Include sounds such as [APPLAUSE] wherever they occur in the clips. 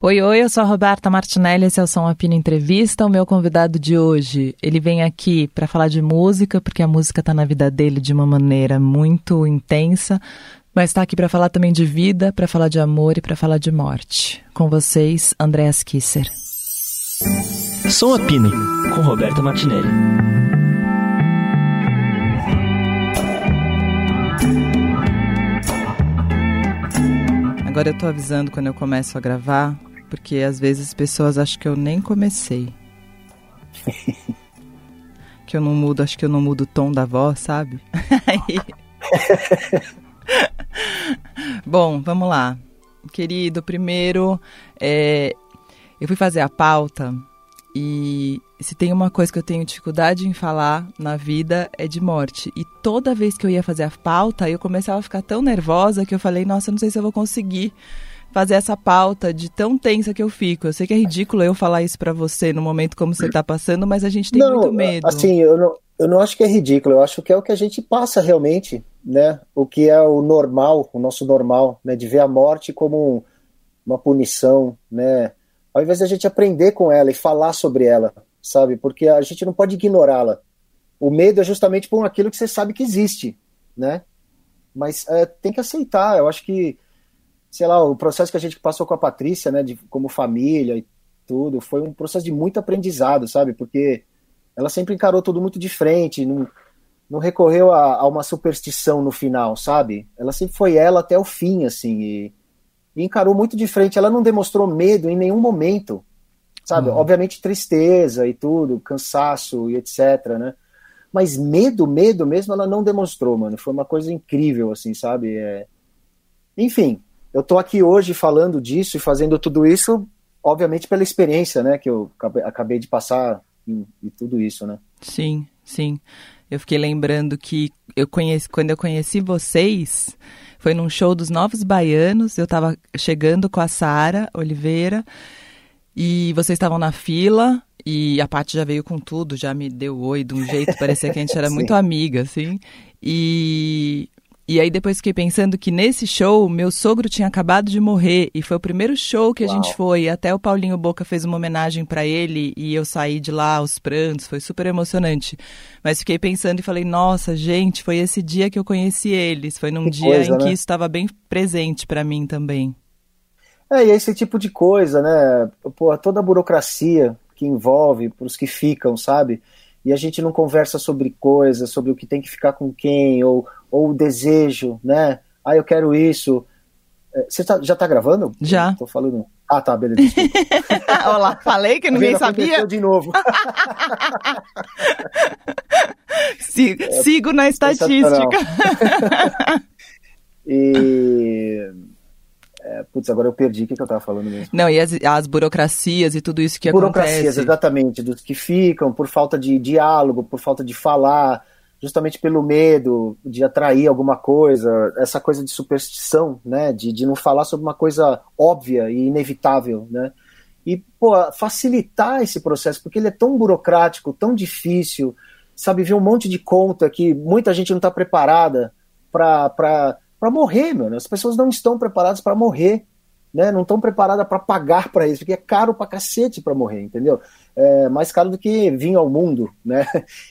Oi, oi, eu sou a Roberta Martinelli, esse é o Som Apino Entrevista. O meu convidado de hoje, ele vem aqui para falar de música, porque a música está na vida dele de uma maneira muito intensa, mas está aqui para falar também de vida, para falar de amor e para falar de morte. Com vocês, Andréas Kisser. Som Apino, com Roberta Martinelli. Agora eu tô avisando quando eu começo a gravar porque às vezes as pessoas acham que eu nem comecei. [LAUGHS] que eu não mudo, acho que eu não mudo o tom da voz, sabe? [LAUGHS] [LAUGHS] Bom, vamos lá. Querido, primeiro, é, eu fui fazer a pauta e se tem uma coisa que eu tenho dificuldade em falar na vida é de morte. E toda vez que eu ia fazer a pauta, eu começava a ficar tão nervosa que eu falei, nossa, não sei se eu vou conseguir fazer essa pauta de tão tensa que eu fico. Eu sei que é ridículo eu falar isso para você no momento como você tá passando, mas a gente tem não, muito medo. Assim, eu não, eu não acho que é ridículo, eu acho que é o que a gente passa realmente, né? O que é o normal, o nosso normal, né? De ver a morte como uma punição, né? Ao invés da gente aprender com ela e falar sobre ela, sabe? Porque a gente não pode ignorá-la. O medo é justamente por aquilo que você sabe que existe, né? Mas é, tem que aceitar. Eu acho que sei lá, o processo que a gente passou com a Patrícia, né, de, como família e tudo, foi um processo de muito aprendizado, sabe? Porque ela sempre encarou tudo muito de frente, não, não recorreu a, a uma superstição no final, sabe? Ela sempre foi ela até o fim, assim, e, e encarou muito de frente. Ela não demonstrou medo em nenhum momento, sabe? Uhum. Obviamente tristeza e tudo, cansaço e etc, né? Mas medo, medo mesmo, ela não demonstrou, mano. Foi uma coisa incrível, assim, sabe? É... Enfim, eu estou aqui hoje falando disso e fazendo tudo isso, obviamente pela experiência, né, que eu acabei de passar e tudo isso, né? Sim, sim. Eu fiquei lembrando que eu conheci, quando eu conheci vocês, foi num show dos Novos Baianos, eu estava chegando com a Sara Oliveira e vocês estavam na fila e a Paty já veio com tudo, já me deu oi de um jeito, parecia que a gente era [LAUGHS] muito amiga, assim. E e aí depois fiquei pensando que nesse show, meu sogro tinha acabado de morrer e foi o primeiro show que a gente foi. Até o Paulinho Boca fez uma homenagem para ele e eu saí de lá aos prantos, foi super emocionante. Mas fiquei pensando e falei, nossa, gente, foi esse dia que eu conheci eles. Foi num que dia coisa, em que né? isso estava bem presente para mim também. É, e esse tipo de coisa, né? Pô, toda a burocracia que envolve para os que ficam, sabe? E a gente não conversa sobre coisas, sobre o que tem que ficar com quem, ou ou o desejo, né? Ah, eu quero isso. É, você tá, já tá gravando? Já. Tô falando. Ah, tá, beleza. [LAUGHS] Olá, falei que ninguém sabia. de novo. [LAUGHS] Sigo na estatística. [LAUGHS] e é, putz, agora eu perdi o que, que eu tava falando mesmo. Não, e as, as burocracias e tudo isso que burocracias, acontece. Burocracias, exatamente, dos que ficam por falta de diálogo, por falta de falar, justamente pelo medo de atrair alguma coisa, essa coisa de superstição, né, de, de não falar sobre uma coisa óbvia e inevitável, né, e pô, facilitar esse processo, porque ele é tão burocrático, tão difícil, sabe, ver um monte de conta que muita gente não está preparada para morrer, mano, as pessoas não estão preparadas para morrer, né, não estão preparadas para pagar para isso, porque é caro para cacete para morrer, entendeu? É mais caro do que vinho ao mundo, né?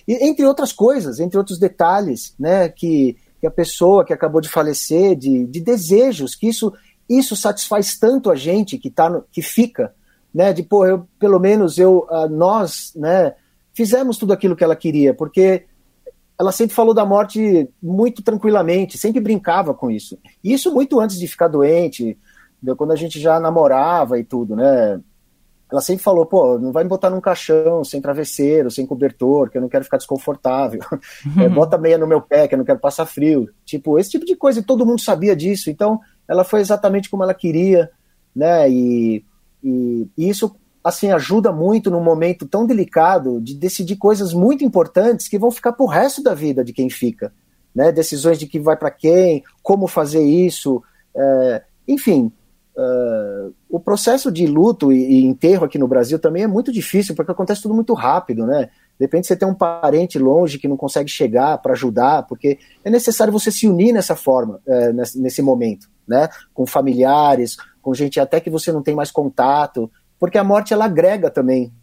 E, entre outras coisas, entre outros detalhes, né, que, que a pessoa que acabou de falecer, de, de desejos, que isso, isso satisfaz tanto a gente que, tá no, que fica, né, de, pô, eu, pelo menos eu, uh, nós, né, fizemos tudo aquilo que ela queria, porque ela sempre falou da morte muito tranquilamente, sempre brincava com isso. Isso muito antes de ficar doente, quando a gente já namorava e tudo, né? Ela sempre falou, pô, não vai me botar num caixão, sem travesseiro, sem cobertor, que eu não quero ficar desconfortável. [LAUGHS] É, bota meia no meu pé, que eu não quero passar frio. Tipo, esse tipo de coisa, e todo mundo sabia disso. Então, ela foi exatamente como ela queria, né? E, e, e isso, assim, ajuda muito num momento tão delicado de decidir coisas muito importantes que vão ficar pro resto da vida de quem fica, né? Decisões de que vai para quem, como fazer isso, é, enfim, Uh, o processo de luto e, e, enterro aqui no Brasil também é muito difícil, porque acontece tudo muito rápido, né? De repente você tem um parente longe que não consegue chegar para ajudar, porque é necessário você se unir nessa forma, uh, nesse, nesse, momento, né? Com familiares, com gente até que você não tem mais contato, porque a morte ela agrega também,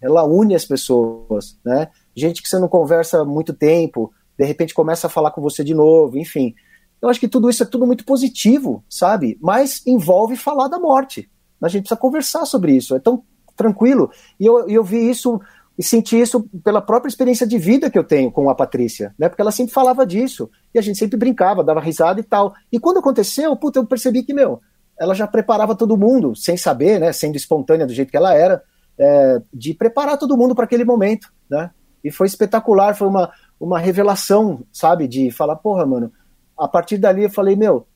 ela une as pessoas, né? Gente que você não conversa há muito tempo, de repente começa a falar com você de novo, enfim. Eu acho que tudo isso é tudo muito positivo, sabe? Mas envolve falar da morte. A gente precisa conversar sobre isso. É tão tranquilo. E eu, eu vi isso e senti isso pela própria experiência de vida que eu tenho com a Patrícia, né? Porque ela sempre falava disso e a gente sempre brincava, dava risada e tal. E quando aconteceu, puta, eu percebi que, meu, ela já preparava todo mundo, sem saber, né? Sendo espontânea do jeito que ela era, é, de preparar todo mundo para aquele momento, né? E foi espetacular, foi uma, uma revelação, sabe? De falar, porra, mano. A partir dali eu falei, meu,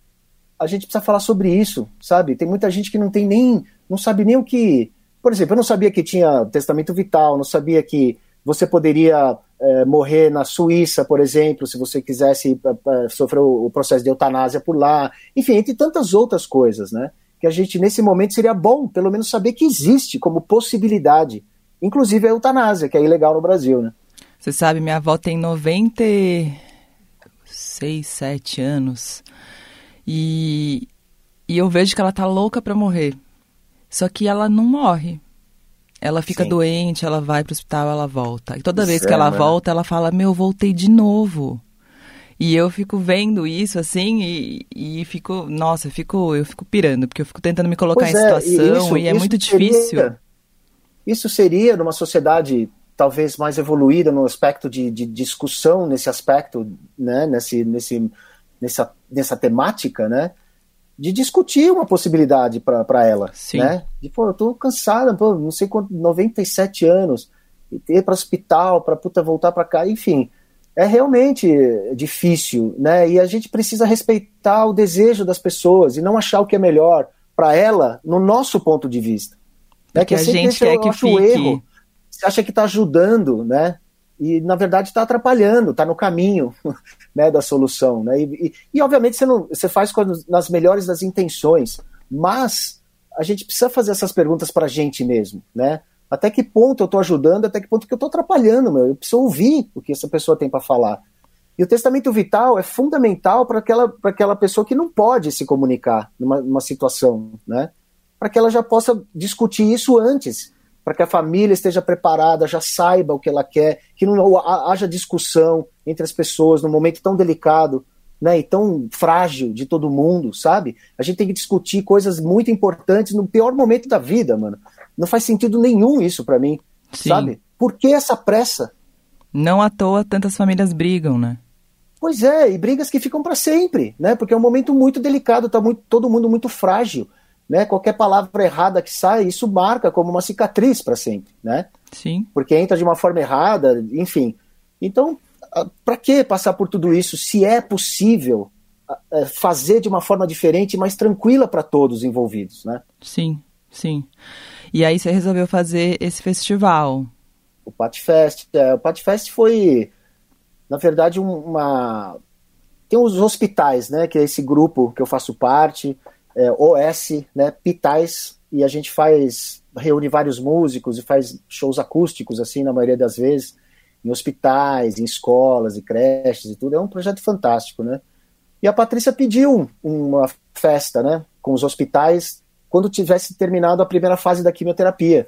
a gente precisa falar sobre isso, sabe? Tem muita gente que não tem nem, não sabe nem o que por exemplo, eu não sabia que tinha testamento vital, não sabia que você poderia é, morrer na Suíça, por exemplo, se você quisesse é, sofrer o, o, processo de eutanásia por lá. Enfim, entre tantas outras coisas, né? Que a gente, nesse momento, seria bom, pelo menos, saber que existe como possibilidade. Inclusive a eutanásia, que é ilegal no Brasil, né? Você sabe, minha avó tem 96, 7 anos. E, e eu vejo que ela tá louca para morrer. Só que ela não morre. Ela fica Sim. doente, ela vai pro hospital, ela volta. E toda isso vez que é, ela volta, ela fala: Meu, voltei de novo. E eu fico vendo isso assim e, e fico, nossa, eu fico, eu fico pirando, porque eu fico tentando me colocar pois em é, situação isso, e é muito seria, difícil. Isso seria numa sociedade talvez mais evoluída no aspecto de, de discussão nesse aspecto, né, nesse, nesse, nessa, nessa temática, né? De discutir uma possibilidade para ela, Sim. né? De, pô, eu tô cansada, pô, não sei quanto, 97 anos, e ir para hospital, para puta voltar para cá, enfim, é realmente difícil, né? E a gente precisa respeitar o desejo das pessoas e não achar o que é melhor para ela no nosso ponto de vista. Né? Que, que a gente quer que fique. Erro, você acha que está ajudando, né? E na verdade está atrapalhando, está no caminho [LAUGHS] né, da solução. Né? E, e, e, obviamente você, não, você faz quando, nas melhores das intenções, mas a gente precisa fazer essas perguntas para a gente mesmo. Né? Até que ponto eu estou ajudando, até que ponto que eu estou atrapalhando, meu? eu preciso ouvir o que essa pessoa tem para falar. E o testamento vital é fundamental para aquela, aquela pessoa que não pode se comunicar numa, numa situação, né? para que ela já possa discutir isso antes para que a família esteja preparada, já saiba o que ela quer, que não haja discussão entre as pessoas num momento tão delicado né, e tão frágil de todo mundo, sabe? A gente tem que discutir coisas muito importantes no pior momento da vida, mano. Não faz sentido nenhum isso para mim, Sim. sabe? Por que essa pressa? Não à toa tantas famílias brigam, né? Pois é, e brigas que ficam para sempre, né? Porque é um momento muito delicado, tá muito, todo mundo muito frágil né? Qualquer palavra errada que sai, isso marca como uma cicatriz para sempre, né? Sim. Porque entra de uma forma errada, enfim. Então, para que passar por tudo isso se é possível é, fazer de uma forma diferente e mais tranquila para todos envolvidos, né? Sim, sim. E aí você resolveu fazer esse festival? O Patfest, é, o Patfest foi, na verdade, uma tem os hospitais, né? Que é esse grupo que eu faço parte é, OS, né, Pitais, e a gente faz, reúne vários músicos e faz shows acústicos, assim, na maioria das vezes, em hospitais, em escolas e creches e tudo. É um projeto fantástico, né? E a Patrícia pediu uma festa, né, com os hospitais, quando tivesse terminado a primeira fase da quimioterapia,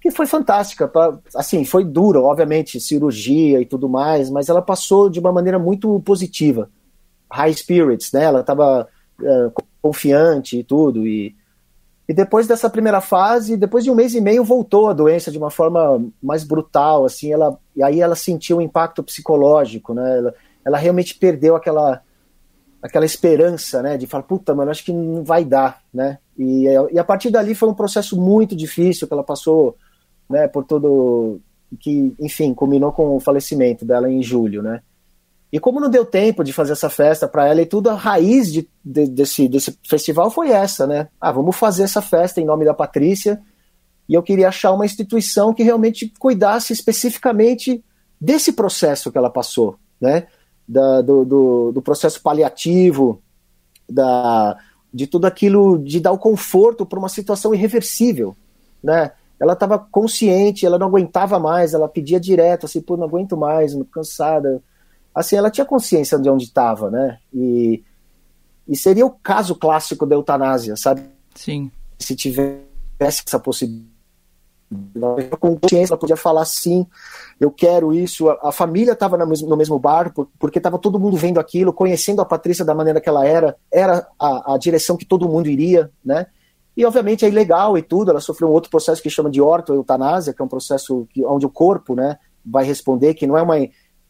que foi fantástica. Pra, assim, foi duro, obviamente, cirurgia e tudo mais, mas ela passou de uma maneira muito positiva. High spirits, né? Ela estava uh, confiante e tudo. E, e depois dessa primeira fase, depois de um mês e meio, voltou a doença de uma forma mais brutal, assim, ela, e aí ela sentiu um impacto psicológico, né? Ela, ela realmente perdeu aquela aquela esperança, né, de falar, puta, mano, acho que não vai dar, né? E, e a partir dali foi um processo muito difícil que ela passou, né, por todo que, enfim, culminou com o falecimento dela em julho, né? E como não deu tempo de fazer essa festa para ela e tudo, a raiz de, de, desse, desse festival foi essa, né? Ah, vamos fazer essa festa em nome da Patrícia. E eu queria achar uma instituição que realmente cuidasse especificamente desse processo que ela passou, né? Da, do, do, do processo paliativo, da, de tudo aquilo, de dar o conforto para uma situação irreversível, né? Ela estava consciente, ela não aguentava mais, ela pedia direto, assim, pô, não aguento mais, cansada, assim, ela tinha consciência de onde estava, né? E, E seria o caso clássico da eutanásia, sabe? Sim. Se tivesse essa possibilidade. Com consciência, ela podia falar sim, eu quero isso. A, a família estava no, mesmo bar, porque estava todo mundo vendo aquilo, conhecendo a Patrícia da maneira que ela era, era a, a direção que todo mundo iria, né? E obviamente é ilegal e tudo, ela sofreu um outro processo que chama de ortoeutanásia, que é um processo que, onde o corpo né, vai responder, que não é uma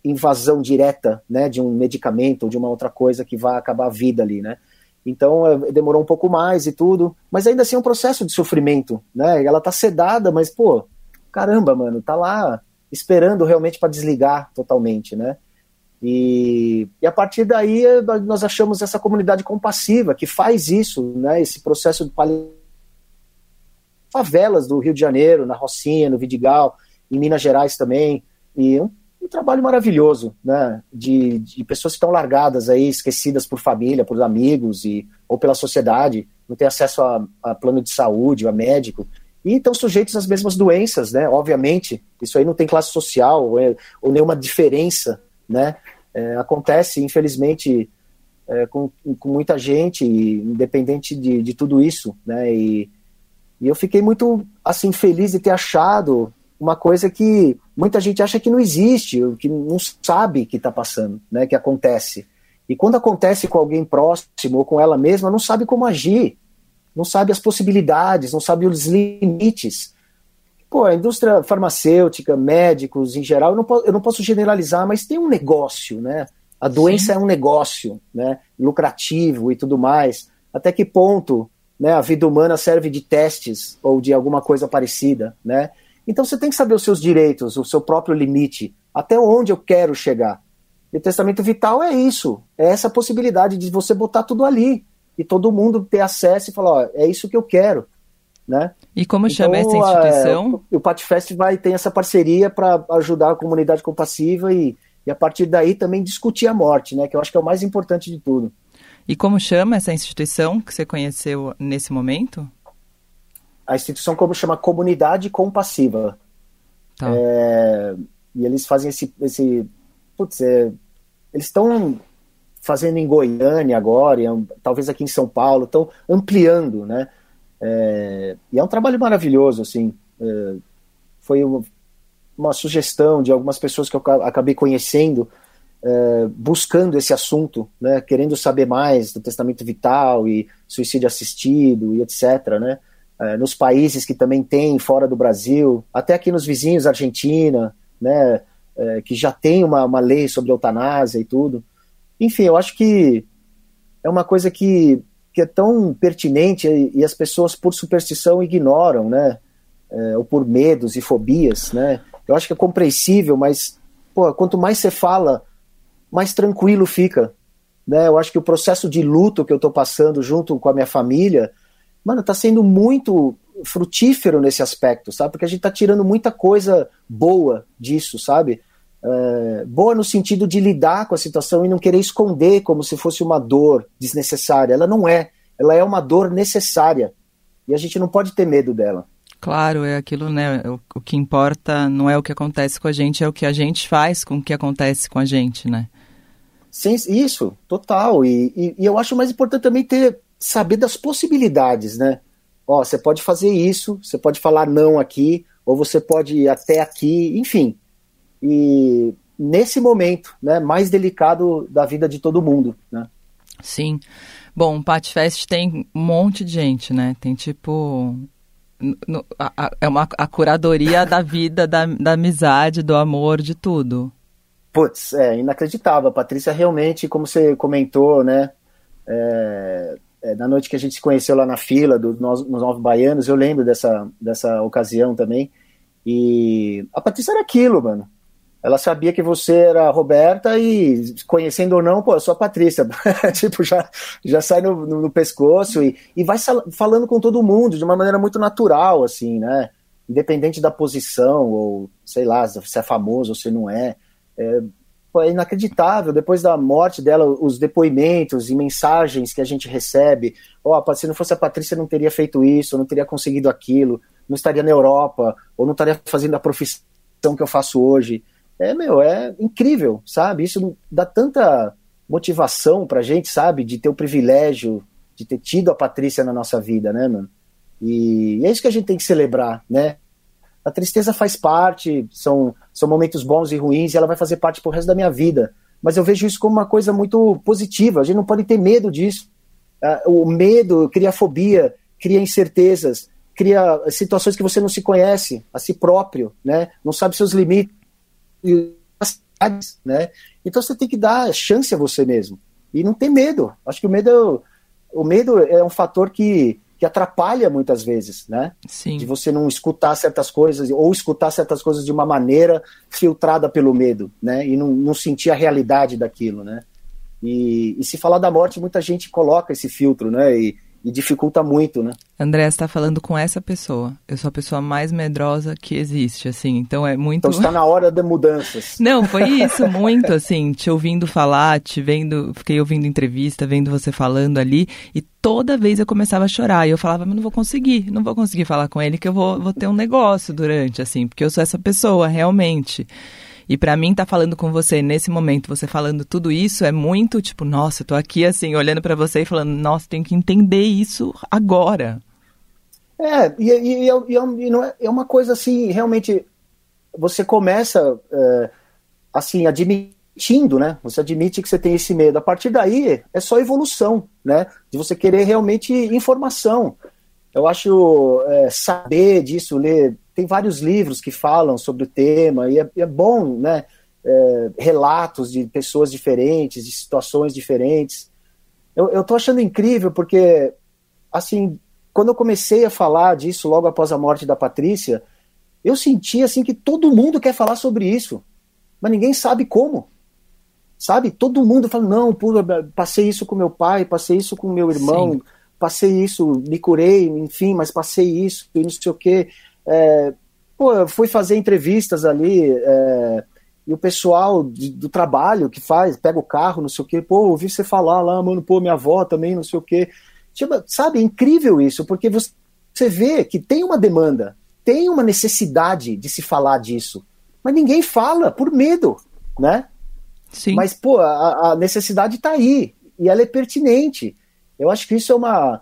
invasão direta né, de um medicamento ou de uma outra coisa que vai acabar a vida ali, né? Então é, demorou um pouco mais e tudo, mas ainda assim é um processo de sofrimento, né? Ela tá sedada, mas pô, caramba, mano, tá lá esperando realmente para desligar totalmente, né? E, e, a partir daí nós achamos essa comunidade compassiva que faz isso, né? Esse processo de favelas do Rio de Janeiro, na Rocinha, no Vidigal, em Minas Gerais também, e um, um trabalho maravilhoso, né? De, de, pessoas que estão largadas aí, esquecidas por família, por amigos e ou pela sociedade, não tem acesso a, a plano de saúde, a médico, e estão sujeitos às mesmas doenças, né? Obviamente, isso aí não tem classe social ou, é, ou nenhuma diferença né? É, acontece, infelizmente, é, com, com muita gente, independente de, de tudo isso, né? E, e eu fiquei muito, assim, feliz de ter achado uma coisa que muita gente acha que não existe, que não sabe que está passando, né? Que acontece. E quando acontece com alguém próximo ou com ela mesma, não sabe como agir, não sabe as possibilidades, não sabe os limites. Pô, a indústria farmacêutica, médicos em geral, eu não, posso, eu não posso generalizar, mas tem um negócio, né? A doença Sim. é um negócio, né? Lucrativo e tudo mais. Até que ponto né, a vida humana serve de testes ou de alguma coisa parecida, né? Então você tem que saber os seus direitos, o seu próprio limite, até onde eu quero chegar. E o testamento vital é isso, é essa possibilidade de você botar tudo ali e todo mundo ter acesso e falar, ó, é isso que eu quero. Né? E como então, chama essa instituição? É, o, o Patfest vai ter essa parceria para ajudar a comunidade compassiva e, e a partir daí também discutir a morte, né? Que eu acho que é o mais importante de tudo. E como chama essa instituição que você conheceu nesse momento? A instituição como chama Comunidade Compassiva. Tá. É, e eles fazem esse, esse putz, é, eles estão fazendo em Goiânia agora, e, talvez aqui em São Paulo, estão ampliando, né? É, e é um trabalho maravilhoso, assim. É, foi uma, uma, sugestão de algumas pessoas que eu acabei conhecendo, é, buscando esse assunto, né, querendo saber mais do testamento vital e suicídio assistido e etc. Né, é, nos países que também tem fora do Brasil, até aqui nos vizinhos, Argentina, né, é, que já tem uma, uma lei sobre eutanásia e tudo. Enfim, eu acho que é uma coisa que que é tão pertinente e, e as pessoas, por superstição, ignoram, né? É, ou por medos e fobias, né? Eu acho que é compreensível, mas pô, quanto mais você fala, mais tranquilo fica. Né? Eu acho que o processo de luto que eu estou passando junto com a minha família, mano, está sendo muito frutífero nesse aspecto, sabe? Porque a gente está tirando muita coisa boa disso, sabe? É, boa no sentido de lidar com a situação e não querer esconder como se fosse uma dor desnecessária. Ela não é. Ela é uma dor necessária. E a gente não pode ter medo dela. Claro, é aquilo, né? O, o que importa não é o que acontece com a gente, é o que a gente faz com o que acontece com a gente, né? Sim, isso, total. E, e, e eu acho mais importante também ter saber das possibilidades, né? Ó, você pode fazer isso, você pode falar não aqui, ou você pode ir até aqui, enfim e nesse momento, né, mais delicado da vida de todo mundo, né? Sim. Bom, o Pat Fest tem um monte de gente, né? Tem tipo no, a, é uma a curadoria da [LAUGHS] vida, da, da amizade, do amor, de tudo. Putz, é inacreditável. A Patrícia realmente, como você comentou, né? É, é, na noite que a gente se conheceu lá na fila dos nos Novos Baianos, eu lembro dessa, dessa ocasião também. E a Patrícia era aquilo, mano ela sabia que você era a Roberta e, conhecendo ou não, pô, eu sou a Patrícia. [LAUGHS] tipo, já, já sai no, no, no pescoço e, e vai falando com todo mundo de uma maneira muito natural, assim, né? Independente da posição, ou sei lá, se é famoso ou se não é. É, é inacreditável. Depois da morte dela, os depoimentos e mensagens que a gente recebe. Ó, oh, se não fosse a Patrícia, não teria feito isso, não teria conseguido aquilo, não estaria na Europa, ou não estaria fazendo a profissão que eu faço hoje é, meu, é incrível, sabe? Isso dá tanta motivação pra gente, sabe? De ter o privilégio de ter tido a Patrícia na nossa vida, né, mano? E é isso que a gente tem que celebrar, né? A tristeza faz parte, são, são momentos bons e ruins, e ela vai fazer parte pro resto da minha vida. Mas eu vejo isso como uma coisa muito positiva, a gente não pode ter medo disso. Uh, o medo cria fobia, cria incertezas, cria situações que você não se conhece a si próprio, né? Não sabe seus limites, né? Então você tem que dar chance a você mesmo e não ter medo. Acho que o medo, o medo é um fator que que atrapalha muitas vezes, né? Sim. De você não escutar certas coisas, ou escutar certas coisas de uma maneira filtrada pelo medo, né? E não, não sentir a realidade daquilo, né? E, e, se falar da morte, muita gente coloca esse filtro, né? E, e dificulta muito, né? André está falando com essa pessoa. Eu sou a pessoa mais medrosa que existe, assim. Então é muito. Então está na hora de mudanças. [LAUGHS] Não, foi isso, muito, assim. Te ouvindo falar, te vendo, fiquei ouvindo entrevista, vendo você falando ali, e toda vez eu começava a chorar. E eu falava, mas não vou conseguir, não vou conseguir falar com ele, que eu vou, vou ter um negócio durante, assim, porque eu sou essa pessoa, realmente. E para mim tá falando com você nesse momento, você falando tudo isso é muito tipo, nossa, eu tô aqui assim olhando para você e falando, nossa, tem que entender isso agora. É, e, e, e, e não é, é uma coisa assim, realmente você começa é, assim admitindo, né? Você admite que você tem esse medo. A partir daí é só evolução, né? De você querer realmente informação. Eu acho é, saber disso, ler tem vários livros que falam sobre o tema, e é, é bom, né? É, relatos de pessoas diferentes, de situações diferentes. Eu, eu tô achando incrível porque, assim, quando eu comecei a falar disso logo após a morte da Patrícia, eu senti, assim, que todo mundo quer falar sobre isso, mas ninguém sabe como. Sabe? Todo mundo fala, não, pô, passei isso com meu pai, passei isso com meu irmão, Sim. Passei isso, me curei, enfim, mas passei isso e não sei o quê. É, pô, eu fui fazer entrevistas ali é, e o pessoal de, do trabalho que faz, pega o carro, não sei o quê, pô, ouvi você falar lá, mano, pô, minha avó também, não sei o quê. Tipo, sabe, é incrível isso, porque você, você vê que tem uma demanda, tem uma necessidade de se falar disso, mas ninguém fala por medo, né? Sim. Mas, pô, a, a necessidade está aí e ela é pertinente. Eu acho que isso é uma,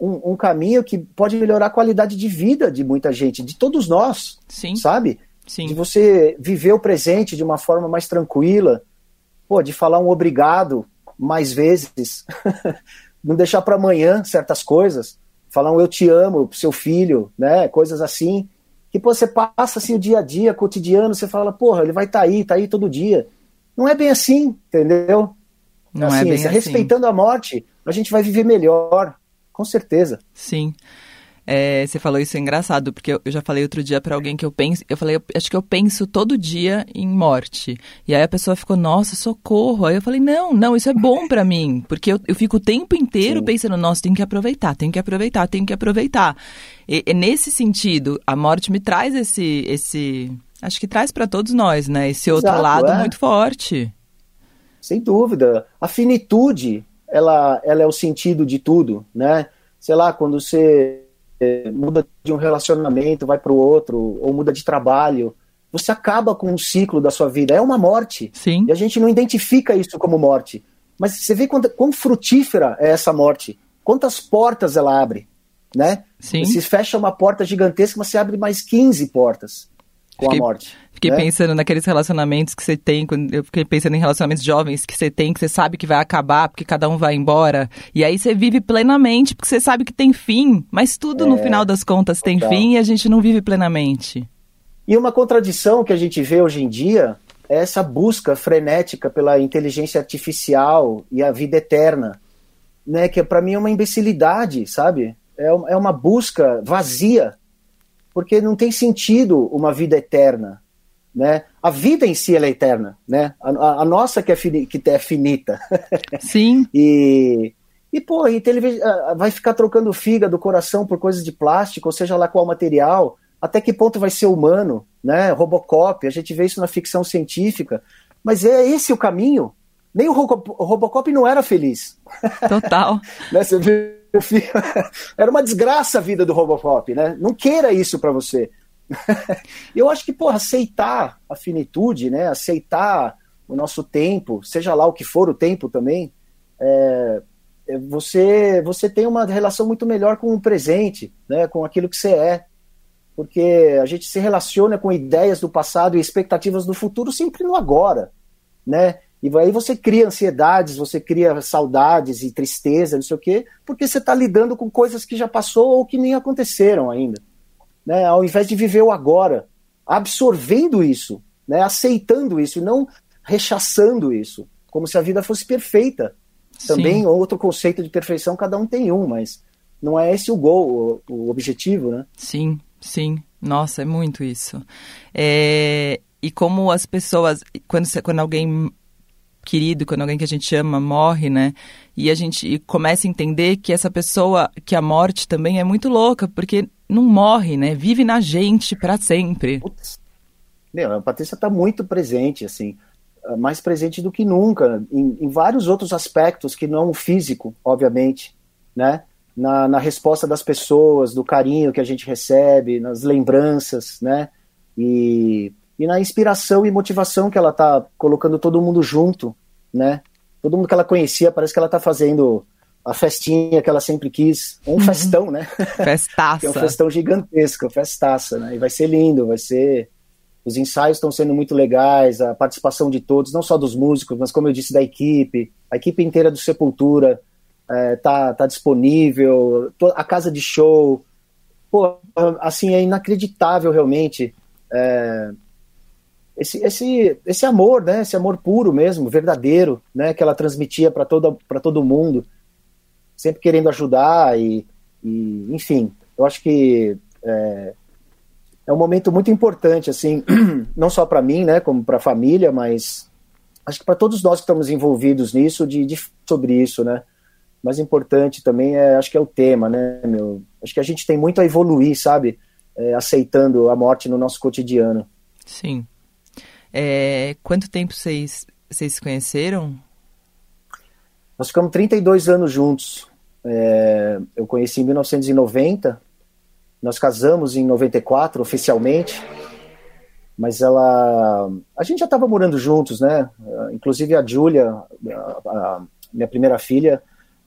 um, um, caminho que pode melhorar a qualidade de vida de muita gente, de todos nós, Sim. sabe? Sim. De você viver o presente de uma forma mais tranquila, pô, de falar um obrigado mais vezes, [LAUGHS] não deixar para amanhã certas coisas, falar um eu te amo pro seu filho, né? Coisas assim que pô, você passa assim o dia a dia, cotidiano, você fala, porra, ele vai estar tá aí, tá aí todo dia. Não é bem assim, entendeu? Não assim, é bem assim. Respeitando a morte, a gente vai viver melhor, com certeza. Sim. É, você falou isso é engraçado, porque eu, eu já falei outro dia para alguém que eu penso, eu falei, eu, acho que eu penso todo dia em morte. E aí a pessoa ficou, nossa, socorro. Aí eu falei, não, não, isso é bom para mim, porque eu, eu fico o tempo inteiro Sim. pensando, nossa, tem que aproveitar, tem que aproveitar, tem que aproveitar. E, e, nesse sentido, a morte me traz esse, esse, acho que traz para todos nós, né? Esse outro Exato, lado é. muito forte. Sem dúvida. A finitude ela, ela é o sentido de tudo, né? Sei lá, quando você é, muda de um relacionamento, vai para o outro, ou muda de trabalho, você acaba com um ciclo da sua vida. É uma morte. Sim. E a gente não identifica isso como morte. Mas você vê quão, quão frutífera é essa morte. Quantas portas ela abre, né? Sim. Se fecha uma porta gigantesca, mas você abre mais 15 portas com fiquei, a morte. Fiquei né? pensando naqueles relacionamentos que você tem, eu fiquei pensando em relacionamentos jovens que você tem, que você sabe que vai acabar, porque cada um vai embora. E aí você vive plenamente, porque você sabe que tem fim. Mas tudo, é, no final das contas, tem fim e a gente não vive plenamente. E uma contradição que a gente vê hoje em dia é essa busca frenética pela inteligência artificial e a vida eterna, né? Que para mim é uma imbecilidade, sabe? É, é uma busca vazia porque não tem sentido uma vida eterna, né? A vida em si é eterna, né? A, a nossa que é, fini, que é finita. [LAUGHS] Sim. e e pô, e vai ficar trocando fígado, coração por coisas de plástico, ou seja lá qual material. Até que ponto vai ser humano, né? Robocop, a gente vê isso na ficção científica. Mas é esse o caminho. Nem o, Robocop não era feliz. Total. [LAUGHS] né? Você [LAUGHS] Era uma desgraça a vida do Robocop, né? Não queira isso para você. [LAUGHS] Eu acho que, porra, aceitar a finitude, né? Aceitar o nosso tempo, seja lá o que for o tempo também, é, é, você, você tem uma relação muito melhor com o presente, né, com aquilo que você é. Porque a gente se relaciona com ideias do passado e expectativas do futuro sempre no agora, né? E aí você cria ansiedades, você cria saudades e tristeza, não sei o quê, porque você está lidando com coisas que já passou ou que nem aconteceram ainda. Né? Ao invés de viver o agora, absorvendo isso, né? aceitando isso e não rechaçando isso, como se a vida fosse perfeita. Também Sim. outro conceito de perfeição, cada um tem um, mas não é esse o gol, o, objetivo, né? Sim, sim. Nossa, é muito isso. É... E como as pessoas, quando, quando alguém querido, quando alguém que a gente ama morre, né? E a gente começa a entender que essa pessoa, que a morte também é muito louca, porque não morre, né? Vive na gente para sempre. Putz. Meu, a Patrícia está muito presente, assim mais presente do que nunca, em, em, vários outros aspectos que não o físico, obviamente, né? Na, na, resposta das pessoas, do carinho que a gente recebe, nas lembranças, né? E, e na inspiração e motivação que ela tá colocando todo mundo junto, né? Todo mundo que ela conhecia, parece que ela tá fazendo a festinha que ela sempre quis, um uhum. festão, né? Festaça. [LAUGHS] é um festão gigantesco, festaça, né? E vai ser lindo, vai ser os ensaios estão sendo muito legais, a participação de todos, não só dos músicos, mas como eu disse, da equipe. A equipe inteira do Sepultura é, tá, tá disponível, a casa de show. Pô, assim, é inacreditável realmente. É, esse, esse, esse amor, né? Esse amor puro mesmo, verdadeiro, né? Que ela transmitia para todo, todo mundo, sempre querendo ajudar e, e enfim, eu acho que é, é um momento muito importante, assim, [CLEARS THROAT] não só para mim, né, como para a família, mas acho que para todos nós que estamos envolvidos nisso, de, de sobre isso, né. Mais importante também é, acho que é o tema, né, meu. Acho que a gente tem muito a evoluir, sabe, é, aceitando a morte no nosso cotidiano. Sim. É, quanto tempo vocês se conheceram? Nós ficamos 32 anos juntos. É, eu conheci em 1990 nós casamos em 94 oficialmente, mas ela. A gente já estava morando juntos, né? Inclusive a Júlia, minha primeira filha,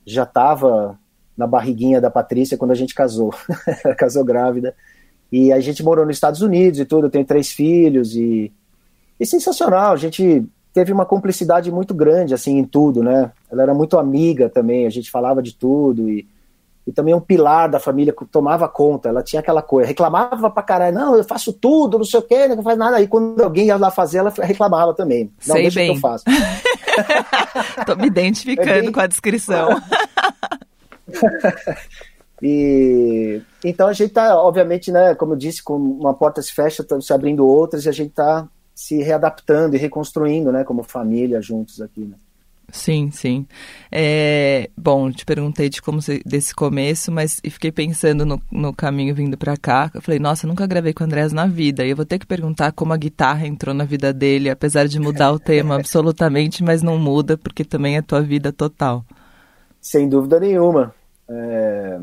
já estava na barriguinha da Patrícia quando a gente casou. [LAUGHS] casou grávida. E a gente morou nos Estados Unidos e tudo, eu tenho três filhos e. E sensacional, a gente teve uma cumplicidade muito grande, assim, em tudo, né? Ela era muito amiga também, a gente falava de tudo e e também um pilar da família que tomava conta. Ela tinha aquela coisa, reclamava pra caralho, não, eu faço tudo, não sei o quê, não faz nada. Aí quando alguém ia lá fazer, ela reclamava também. Não, Sei deixa bem. que eu faço. [LAUGHS] Tô me identificando é bem... com a descrição. [LAUGHS] e então a gente tá, obviamente, né, como eu disse, com uma porta se fecha, tá se abrindo outras e a gente tá se readaptando e reconstruindo, né, como família juntos aqui, né? Sim, sim. É, bom, te perguntei de como desse começo, mas fiquei pensando no, no caminho vindo para cá. Eu falei, nossa, eu nunca gravei com o Andrés na vida. E eu vou ter que perguntar como a guitarra entrou na vida dele, apesar de mudar o [LAUGHS] tema absolutamente, mas não muda, porque também é tua vida total. Sem dúvida nenhuma. É...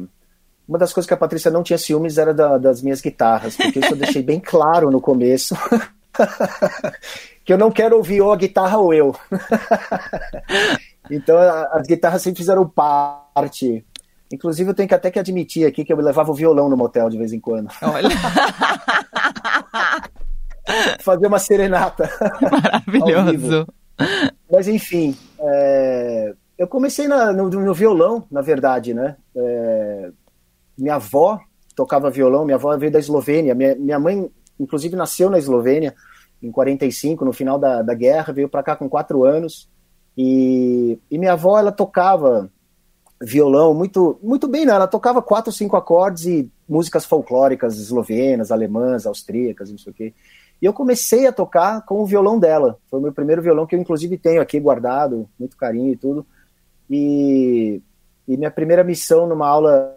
Uma das coisas que a Patrícia não tinha ciúmes era da, das minhas guitarras, porque isso eu deixei bem [LAUGHS] claro no começo. [LAUGHS] [LAUGHS] que eu não quero ouvir ou a guitarra ou eu. [LAUGHS] então as guitarras sempre fizeram parte. Inclusive eu tenho que até que admitir aqui que eu levava o violão no motel de vez em quando. Olha. [LAUGHS] Fazer uma serenata. Maravilhoso. Mas enfim, é... eu comecei na, no, no, violão, na verdade, né? É... Minha avó tocava violão, minha avó veio da Eslovênia, minha, minha mãe, inclusive, nasceu na Eslovênia em 45, no final da, da guerra, veio para cá com quatro anos. E, e minha avó, ela tocava violão muito, muito bem, né? Ela tocava quatro, cinco acordes e músicas folclóricas eslovenas, alemãs, austríacas, não sei o quê. E eu comecei a tocar com o violão dela. Foi o meu primeiro violão que eu, inclusive, tenho aqui guardado, muito carinho e tudo. E, e minha primeira missão numa aula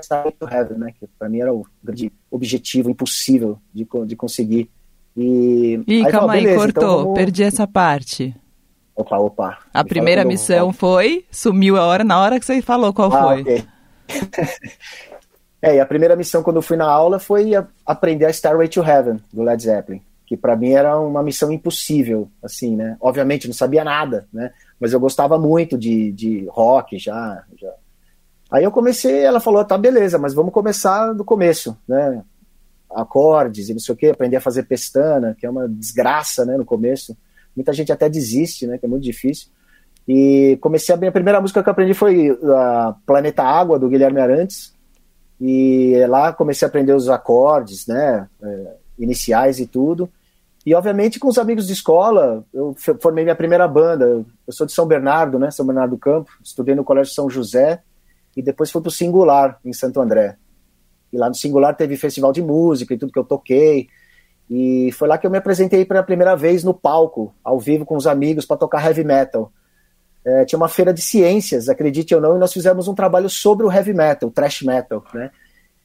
to Heaven, né? Que para mim era o grande objetivo impossível de, de conseguir. E Ih, aí, calma aí, então cortou, então vamos... perdi essa parte. Opa, opa. A primeira missão foi, sumiu a hora, na hora que você falou qual ah, foi. Okay. [LAUGHS] é, e a primeira missão quando eu fui na aula foi aprender a Starway to Heaven, do Led Zeppelin, que para mim era uma missão impossível, assim, né? Obviamente não sabia nada, né? Mas eu gostava muito de, de rock já, já. Aí eu comecei, ela falou, tá, beleza, mas vamos começar do começo, né? Acordes e não sei o que, aprender a fazer pestana, que é uma desgraça, né, no começo. Muita gente até desiste, né, que é muito difícil. E comecei a... A primeira música que eu aprendi foi a Planeta Água, do Guilherme Arantes. E lá comecei a aprender os acordes, né, é, iniciais e tudo. E, obviamente, com os amigos de escola, eu formei minha primeira banda. Eu sou de São Bernardo, né, São Bernardo do Campo. Estudei no Colégio São José e depois fui para o Singular, em Santo André. E lá no Singular teve festival de música e tudo que eu toquei. E foi lá que eu me apresentei pela primeira vez no palco, ao vivo com os amigos, para tocar heavy metal. É, tinha uma feira de ciências, acredite ou não, e nós fizemos um trabalho sobre o heavy metal, thrash metal, né?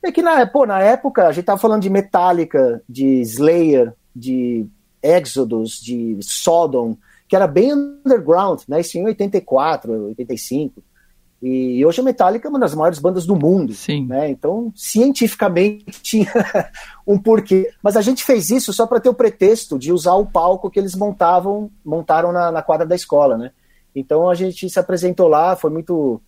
É que na, pô, na época a gente tava falando de Metallica, de Slayer, de Exodus, de Sodom, que era bem underground, né? Isso em 84, 85. E hoje a Metallica é uma das maiores bandas do mundo. Sim. Né? Então, cientificamente tinha [LAUGHS] um porquê. Mas a gente fez isso só para ter o pretexto de usar o palco que eles montavam, montaram na, na, quadra da escola, né? Então a gente se apresentou lá, foi muito.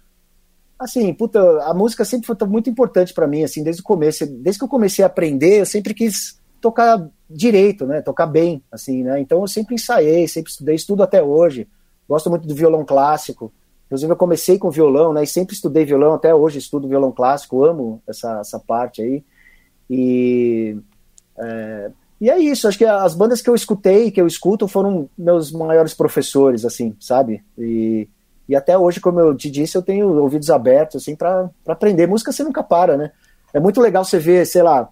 Assim, puta, a música sempre foi muito importante para mim, assim, desde o começo. Desde que eu comecei a aprender, eu sempre quis tocar direito, né? Tocar bem, assim, né? Então eu sempre ensaiei, sempre estudei, estudo até hoje. Gosto muito do violão clássico. Inclusive, eu comecei com violão, né? E sempre estudei violão, até hoje estudo violão clássico, amo essa, essa parte aí. E é, e é isso, acho que as bandas que eu escutei, que eu escuto, foram meus maiores professores, assim, sabe? E, e até hoje, como eu te disse, eu tenho ouvidos abertos, assim, para aprender. Música você nunca para, né? É muito legal você ver, sei lá,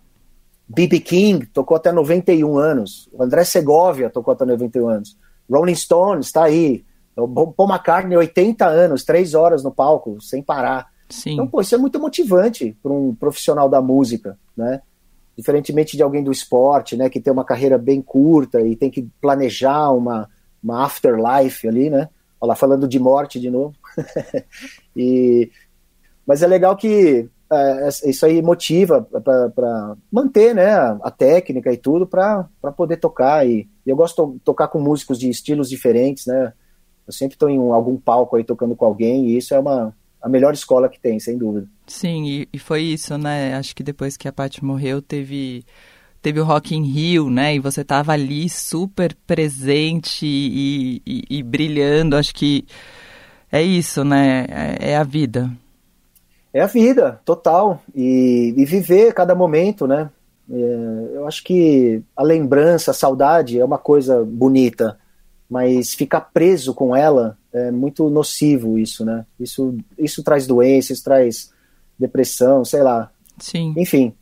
B.B. King tocou até 91 anos, André Segovia tocou até 91 anos, Rolling Stones está aí, o Paul McCartney, 80 anos, três horas no palco, sem parar. Sim. Então, pô, isso é muito motivante para um profissional da música, né? Diferentemente de alguém do esporte, né, que tem uma carreira bem curta e tem que planejar uma, uma afterlife ali, né? Olha lá, falando de morte de novo. [LAUGHS] e, mas é legal que é, isso aí motiva para manter né, a técnica e tudo para poder tocar. E, e eu gosto de tocar com músicos de estilos diferentes, né? Eu sempre estou em um, algum palco aí tocando com alguém e isso é uma a melhor escola que tem, sem dúvida. Sim, e, e foi isso, né? Acho que depois que a Paty morreu, teve teve o Rock in Rio, né? E você estava ali super presente e, e, e, brilhando. Acho que é isso, né? É, é, a vida. É a vida, total. E, e viver cada momento, né? É, eu acho que a lembrança, a saudade é uma coisa bonita mas ficar preso com ela é muito nocivo isso, né? Isso, isso traz doenças, traz depressão, sei lá. Sim. Enfim,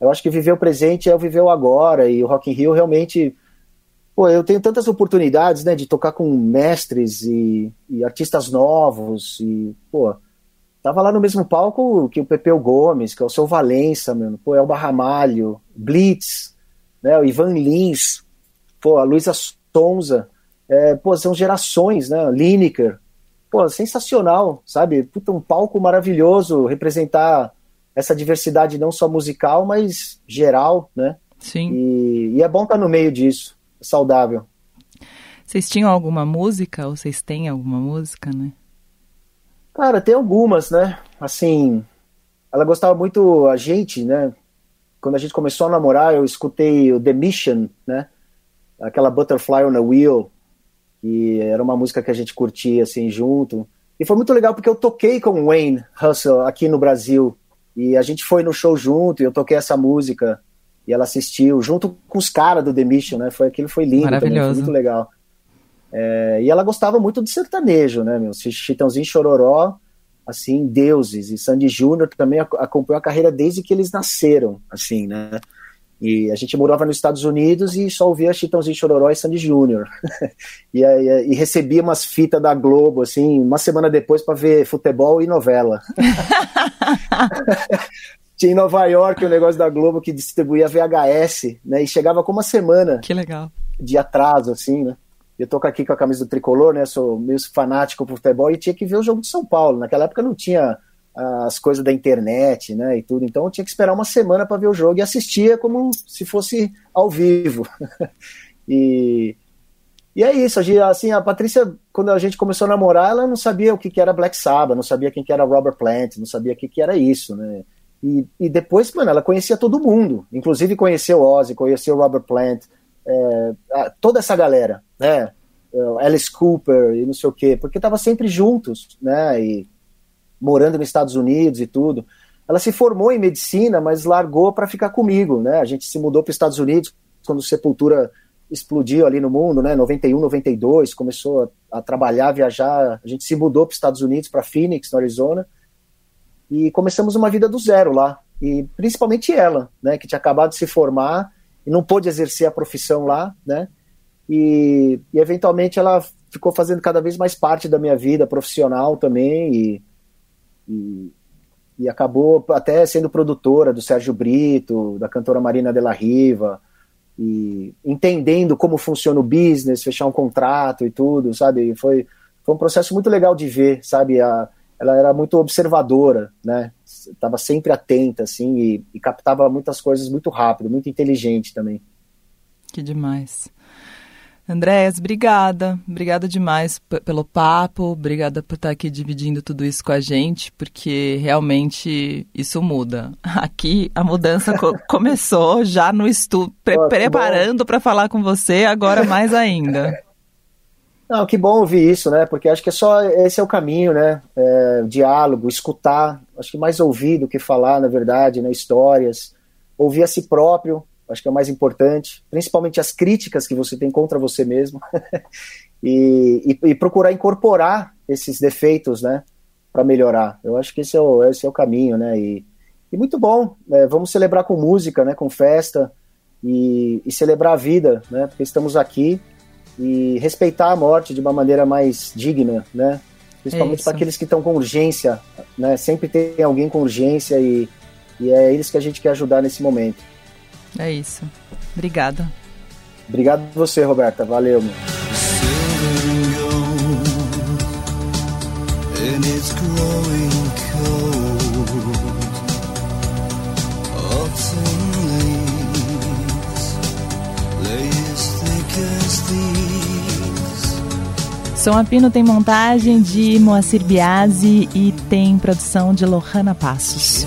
eu acho que viver o presente é o viver o agora e o Rock in Rio realmente pô, eu tenho tantas oportunidades, né, de tocar com mestres e, e, artistas novos e, pô, tava lá no mesmo palco que o Pepeu Gomes, que é o seu Valença, mano, pô, Elba Ramalho, Blitz, né, o Ivan Lins, pô, a Luísa Sonza, é, pô, são gerações, né? Lineker, pô, sensacional, sabe? Puta, um palco maravilhoso, representar essa diversidade não só musical, mas geral, né? Sim. E, e é bom estar no meio disso, é saudável. Vocês tinham alguma música, ou vocês têm alguma música, né? Cara, tem algumas, né? Assim, ela gostava muito, a gente, né? Quando a gente começou a namorar, eu escutei o The Mission, né? Aquela Butterfly on a Wheel, e era uma música que a gente curtia assim junto. E foi muito legal porque eu toquei com o Wayne Russell aqui no Brasil e a gente foi no show junto e eu toquei essa música e ela assistiu junto com os caras do The Mission, né? Foi aquilo foi lindo, Maravilhoso. Também, foi muito legal. É, e ela gostava muito de sertanejo, né, meu? Chitãozinho Chororó, assim, deuses. E Sandy Júnior também acompanhou a carreira desde que eles nasceram, assim, né? E a gente morava nos Estados Unidos e só ouvia Chitãozinho Chororó e Sandy Júnior. [LAUGHS] e, e, e, recebia umas fitas da Globo, assim, uma semana depois para ver futebol e novela. [LAUGHS] Tinha em Nova York o um negócio da Globo que distribuía VHS, né? E chegava com uma semana. Que legal. De atraso, assim, né? Eu tô aqui com a camisa do tricolor, né? Sou meio fanático por futebol e tinha que ver o jogo de São Paulo. Naquela época não tinha as coisas da internet, né, e tudo. Então eu tinha que esperar uma semana para ver o jogo e assistia como se fosse ao vivo. [LAUGHS] e, e é isso, assim, a Patrícia, quando a gente começou a namorar, ela não sabia o que, que era Black Sabbath, não sabia quem que era Robert Plant, não sabia o que, que era isso, né. E, e depois, mano, ela conhecia todo mundo, inclusive conheceu Ozzy, conheceu Robert Plant, é, toda essa galera, né, Alice Cooper e não sei o quê, porque tava sempre juntos, né, e morando nos Estados Unidos e tudo. Ela se formou em medicina, mas largou para ficar comigo, né? A gente se mudou para os Estados Unidos quando Sepultura explodiu ali no mundo, né? 91, 92, começou a, trabalhar, viajar. A gente se mudou para os Estados Unidos, para Phoenix, no Arizona, e começamos uma vida do zero lá. E principalmente ela, né? Que tinha acabado de se formar e não pôde exercer a profissão lá, né? E, e eventualmente ela ficou fazendo cada vez mais parte da minha vida profissional também e, e acabou até sendo produtora do Sérgio Brito, da cantora Marina de la Riva, e entendendo como funciona o business, fechar um contrato e tudo, sabe? Foi, foi um processo muito legal de ver, sabe? A, ela era muito observadora, né? Estava sempre atenta, assim, e, e captava muitas coisas muito rápido, muito inteligente também. Que demais. Andréas, obrigada. Obrigada demais pelo papo, obrigada por estar aqui dividindo tudo isso com a gente, porque realmente isso muda. [LAUGHS] Aqui a mudança co [LAUGHS] começou já no estudo, pre oh, preparando para falar com você, agora mais ainda. [LAUGHS] Não, que bom ouvir isso, né? Porque acho que é só esse é o caminho, né? É, diálogo, escutar. Acho que mais ouvir do que falar, na verdade, né? Histórias, ouvir a si próprio, acho que é o mais importante, principalmente as críticas que você tem contra você mesmo, [LAUGHS] e, e, e, procurar incorporar esses defeitos, né, para melhorar. Eu acho que esse é o, esse é o caminho, né, e, e muito bom, né, vamos celebrar com música, né, com festa, e, e celebrar a vida, né, porque estamos aqui, e respeitar a morte de uma maneira mais digna, né, principalmente para aqueles que estão com urgência, né, sempre tem alguém com urgência, e, e é eles que a gente quer ajudar nesse momento. É isso. Obrigada. Obrigado você, Roberta. Valeu. Meu. Som Apino tem montagem de Moacir Biasi e tem produção de Lohana Passos.